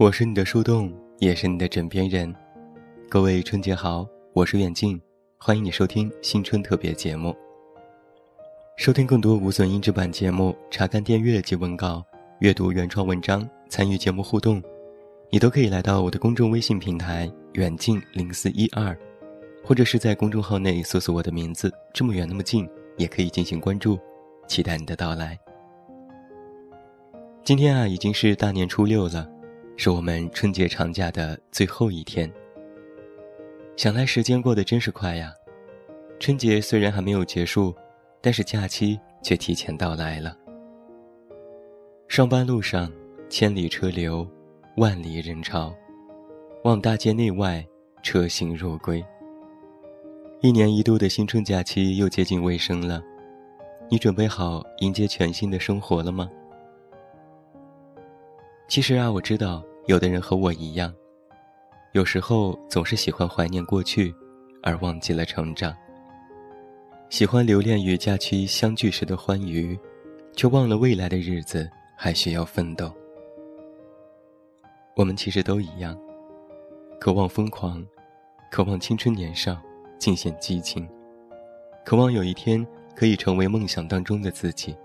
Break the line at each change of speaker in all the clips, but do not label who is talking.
我是你的树洞，也是你的枕边人。各位春节好，我是远近，欢迎你收听新春特别节目。收听更多无损音质版节目，查看电阅及文稿，阅读原创文章，参与节目互动，你都可以来到我的公众微信平台远近零四一二，或者是在公众号内搜索我的名字，这么远那么近，也可以进行关注，期待你的到来。今天啊，已经是大年初六了。是我们春节长假的最后一天。想来时间过得真是快呀！春节虽然还没有结束，但是假期却提前到来了。上班路上，千里车流，万里人潮，望大街内外，车行若归。一年一度的新春假期又接近尾声了，你准备好迎接全新的生活了吗？其实啊，我知道。有的人和我一样，有时候总是喜欢怀念过去，而忘记了成长。喜欢留恋与假期相聚时的欢愉，却忘了未来的日子还需要奋斗。我们其实都一样，渴望疯狂，渴望青春年少，尽显激情，渴望有一天可以成为梦想当中的自己。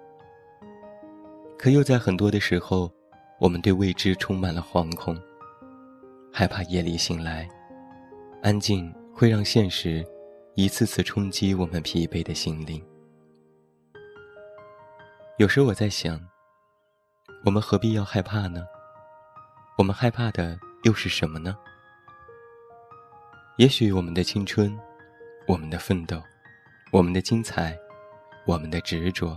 可又在很多的时候。我们对未知充满了惶恐，害怕夜里醒来，安静会让现实一次次冲击我们疲惫的心灵。有时我在想，我们何必要害怕呢？我们害怕的又是什么呢？也许我们的青春，我们的奋斗，我们的精彩，我们的执着，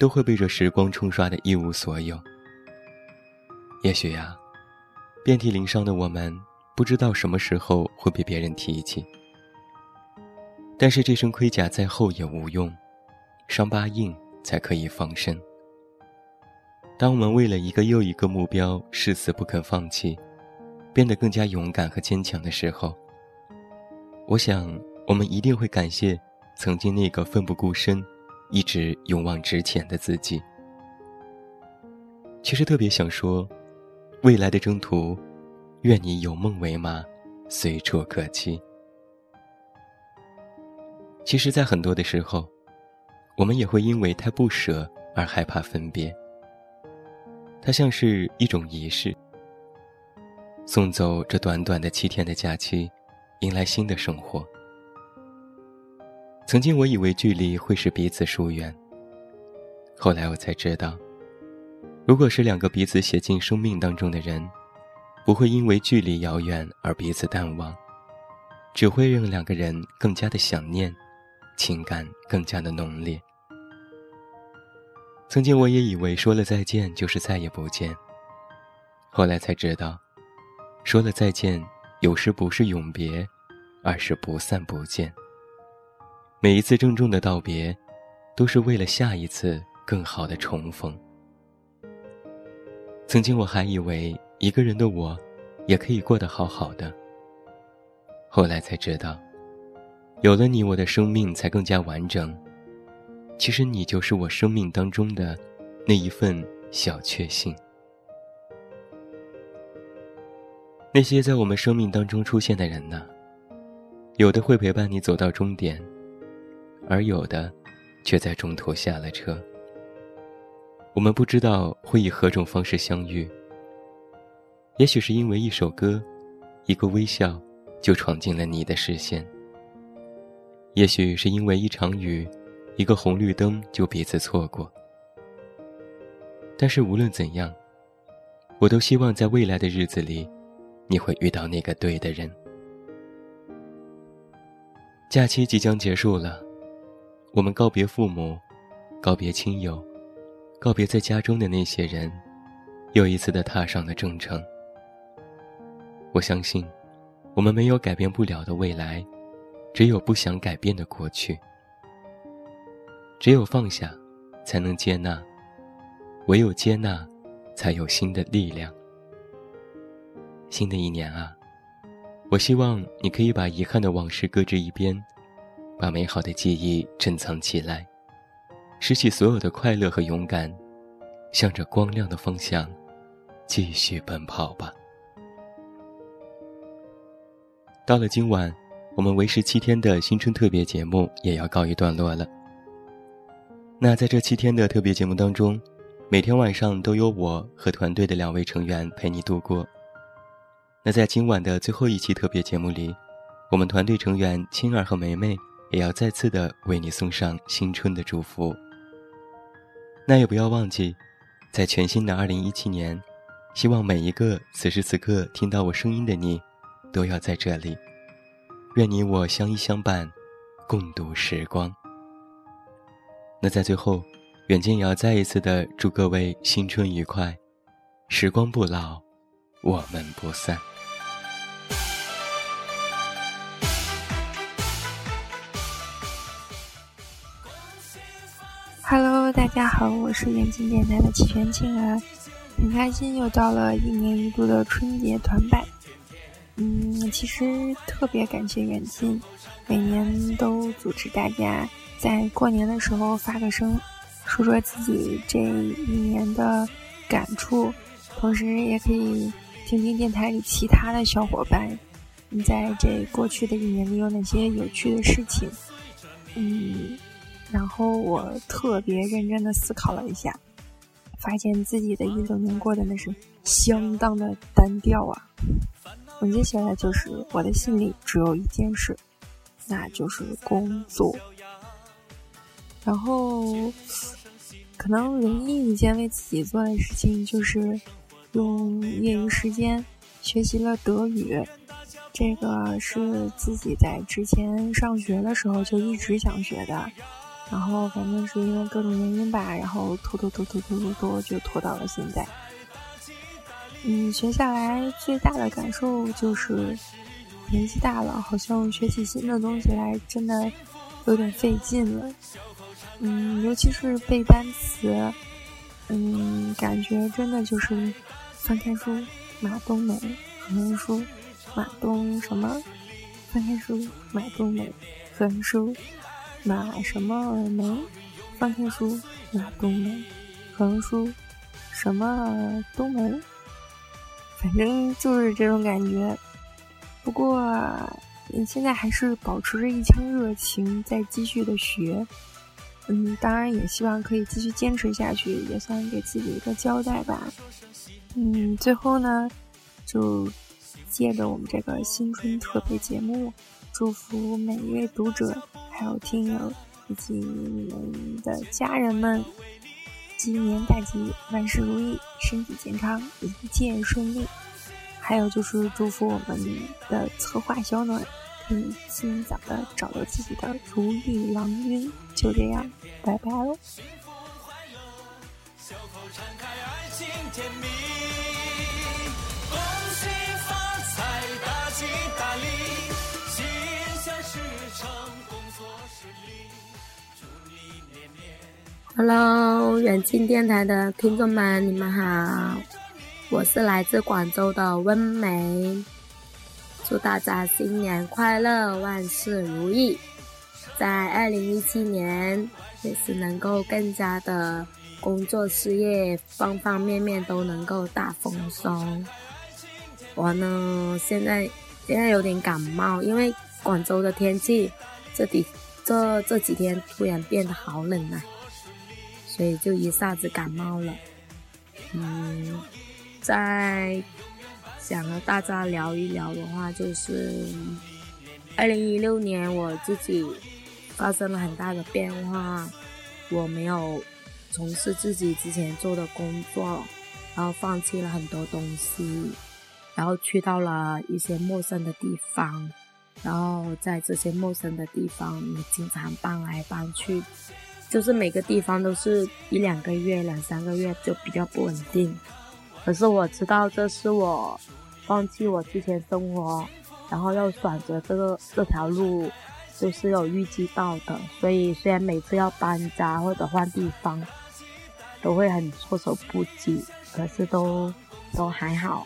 都会被这时光冲刷的一无所有。也许呀，遍体鳞伤的我们，不知道什么时候会被别人提起。但是这身盔甲再厚也无用，伤疤硬才可以防身。当我们为了一个又一个目标誓死不肯放弃，变得更加勇敢和坚强的时候，我想我们一定会感谢曾经那个奋不顾身、一直勇往直前的自己。其实特别想说。未来的征途，愿你有梦为马，随处可栖。其实，在很多的时候，我们也会因为太不舍而害怕分别。它像是一种仪式，送走这短短的七天的假期，迎来新的生活。曾经我以为距离会使彼此疏远，后来我才知道。如果是两个彼此写进生命当中的人，不会因为距离遥远而彼此淡忘，只会让两个人更加的想念，情感更加的浓烈。曾经我也以为说了再见就是再也不见，后来才知道，说了再见有时不是永别，而是不散不见。每一次郑重的道别，都是为了下一次更好的重逢。曾经我还以为一个人的我，也可以过得好好的。后来才知道，有了你，我的生命才更加完整。其实你就是我生命当中的那一份小确幸。那些在我们生命当中出现的人呢，有的会陪伴你走到终点，而有的，却在中途下了车。我们不知道会以何种方式相遇。也许是因为一首歌，一个微笑，就闯进了你的视线；也许是因为一场雨，一个红绿灯就彼此错过。但是无论怎样，我都希望在未来的日子里，你会遇到那个对的人。假期即将结束了，我们告别父母，告别亲友。告别在家中的那些人，又一次的踏上了征程。我相信，我们没有改变不了的未来，只有不想改变的过去。只有放下，才能接纳；唯有接纳，才有新的力量。新的一年啊，我希望你可以把遗憾的往事搁置一边，把美好的记忆珍藏起来。拾起所有的快乐和勇敢，向着光亮的方向继续奔跑吧。到了今晚，我们为时七天的新春特别节目也要告一段落了。那在这七天的特别节目当中，每天晚上都有我和团队的两位成员陪你度过。那在今晚的最后一期特别节目里，我们团队成员青儿和梅梅也要再次的为你送上新春的祝福。那也不要忘记，在全新的二零一七年，希望每一个此时此刻听到我声音的你。都要在这里，愿你我相依相伴，共度时光。那在最后，远近也要再一次的祝各位新春愉快，时光不老，我们不散。
Hello，大家好，我是远近电台的齐全庆儿，很开心又到了一年一度的春节团拜。嗯，其实特别感谢远近，每年都组织大家在过年的时候发个声，说说自己这一年的感触，同时也可以听听电台里其他的小伙伴，在这过去的一年里有哪些有趣的事情。嗯，然后我特别认真的思考了一下，发现自己的一六年过得那是相当的单调啊。总结起来就是，我的心里只有一件事，那就是工作。然后，可能唯一一件为自己做的事情，就是用业余时间学习了德语。这个是自己在之前上学的时候就一直想学的，然后反正是因为各种原因吧，然后拖拖拖拖拖拖拖，就拖到了现在。嗯，学下来最大的感受就是年纪大了，好像学起新的东西来真的有点费劲了。嗯，尤其是背单词，嗯，感觉真的就是翻开书，马冬梅，横书，马冬什么？翻开书，马冬梅，横书，马什么梅？翻开书，马冬梅，横书，什么冬梅？反正就是这种感觉，不过你现在还是保持着一腔热情在继续的学，嗯，当然也希望可以继续坚持下去，也算给自己一个交代吧。嗯，最后呢，就借着我们这个新春特别节目，祝福每一位读者、还有听友以及你们的家人们。新年大吉，万事如意，身体健康，一切顺利。还有就是祝福我们的策划小暖可以尽早的找到自己的如意郎君。就这样，拜拜喽。
Hello，远近电台的听众们，你们好，我是来自广州的温梅，祝大家新年快乐，万事如意，在二零一七年也是能够更加的工作事业方方面面都能够大丰收。我呢，现在现在有点感冒，因为广州的天气这几这这几天突然变得好冷啊。所以就一下子感冒了，嗯，在想和大家聊一聊的话，就是二零一六年我自己发生了很大的变化，我没有从事自己之前做的工作，然后放弃了很多东西，然后去到了一些陌生的地方，然后在这些陌生的地方，你经常搬来搬去。就是每个地方都是一两个月、两三个月就比较不稳定，可是我知道这是我放弃我之前生活，然后要选择这个这条路，就是有预计到的。所以虽然每次要搬家或者换地方，都会很措手不及，可是都都还好。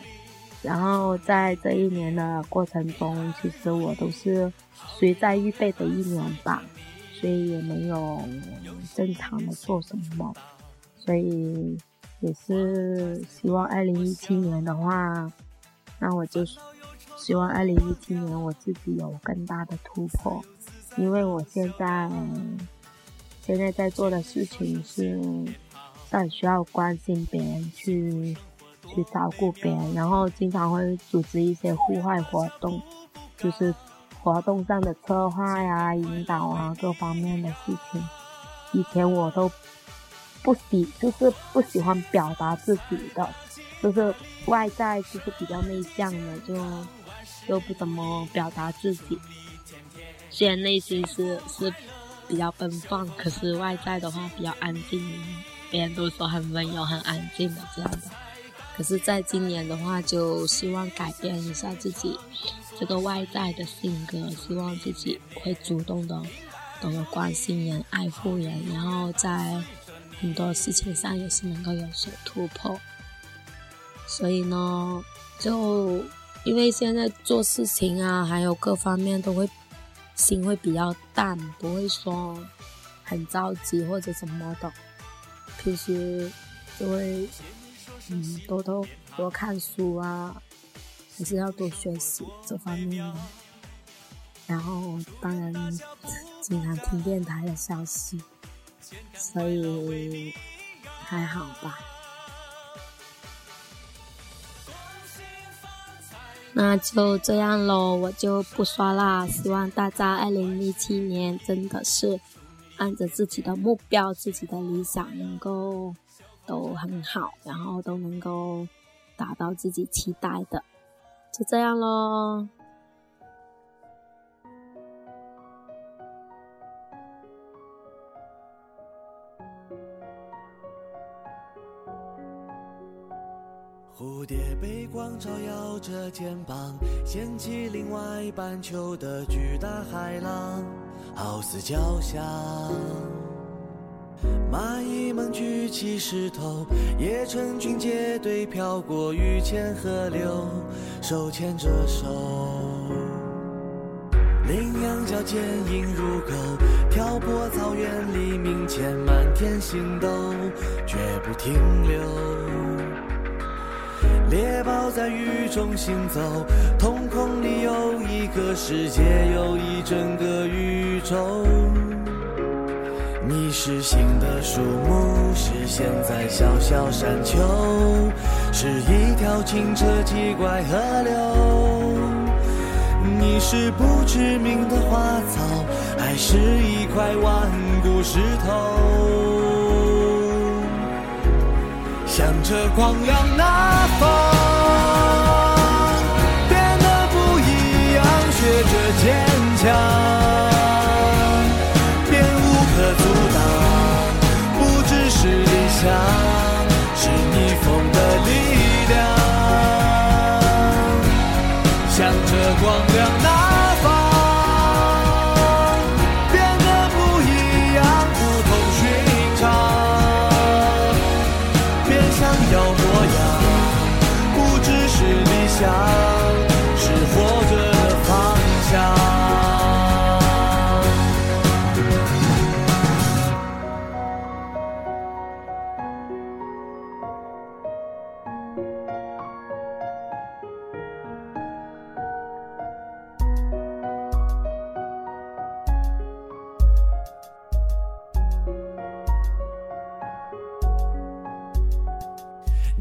然后在这一年的过程中，其实我都是随在预备的一年吧。所以也没有正常的做什么，所以也是希望二零一七年的话，那我就希望二零一七年我自己有更大的突破，因为我现在现在在做的事情是很需要关心别人，去去照顾别人，然后经常会组织一些户外活动，就是活动上的策划呀、引导啊各方面的事情。以前我都不喜，就是不喜欢表达自己的，就是外在就是比较内向的，就又不怎么表达自己。虽然内心是是比较奔放，可是外在的话比较安静，别人都说很温柔、很安静的这样的。可是，在今年的话，就希望改变一下自己这个外在的性格，希望自己会主动的。懂得关心人、爱护人，然后在很多事情上也是能够有所突破。所以呢，就因为现在做事情啊，还有各方面都会心会比较淡，不会说很着急或者什么的。平时就会嗯多多多看书啊，还是要多学习这方面的。然后当然。经常听电台的消息，所以还好吧。那就这样喽，我就不刷啦。希望大家二零一七年真的是按着自己的目标、自己的理想，能够都很好，然后都能够达到自己期待的。就这样喽。
蝴蝶被光照耀着肩膀，掀起另外半球的巨大海浪，好似交响。蚂蚁们举起石头，也成群结队飘过雨前河流，手牵着手。羚羊角坚硬如狗，挑破草原黎明前满天星斗，绝不停留。猎豹在雨中行走，瞳孔里有一个世界，有一整个宇宙。你是新的树木，是现在小小山丘，是一条清澈奇怪河流。你是不知名的花草，还是一块顽固石头？向着光亮那方，变得不一样，学着坚强，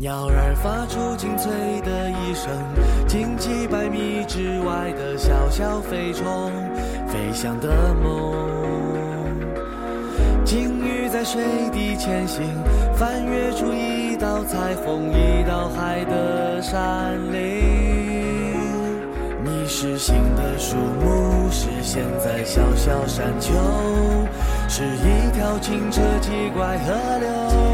鸟儿发出清脆的一声，惊几百米之外的小小飞虫，飞翔的梦。鲸鱼在水底前行，翻越出一道彩虹，一道海的山岭。你是新的树木，是现在小小山丘，是一条清澈奇怪河流。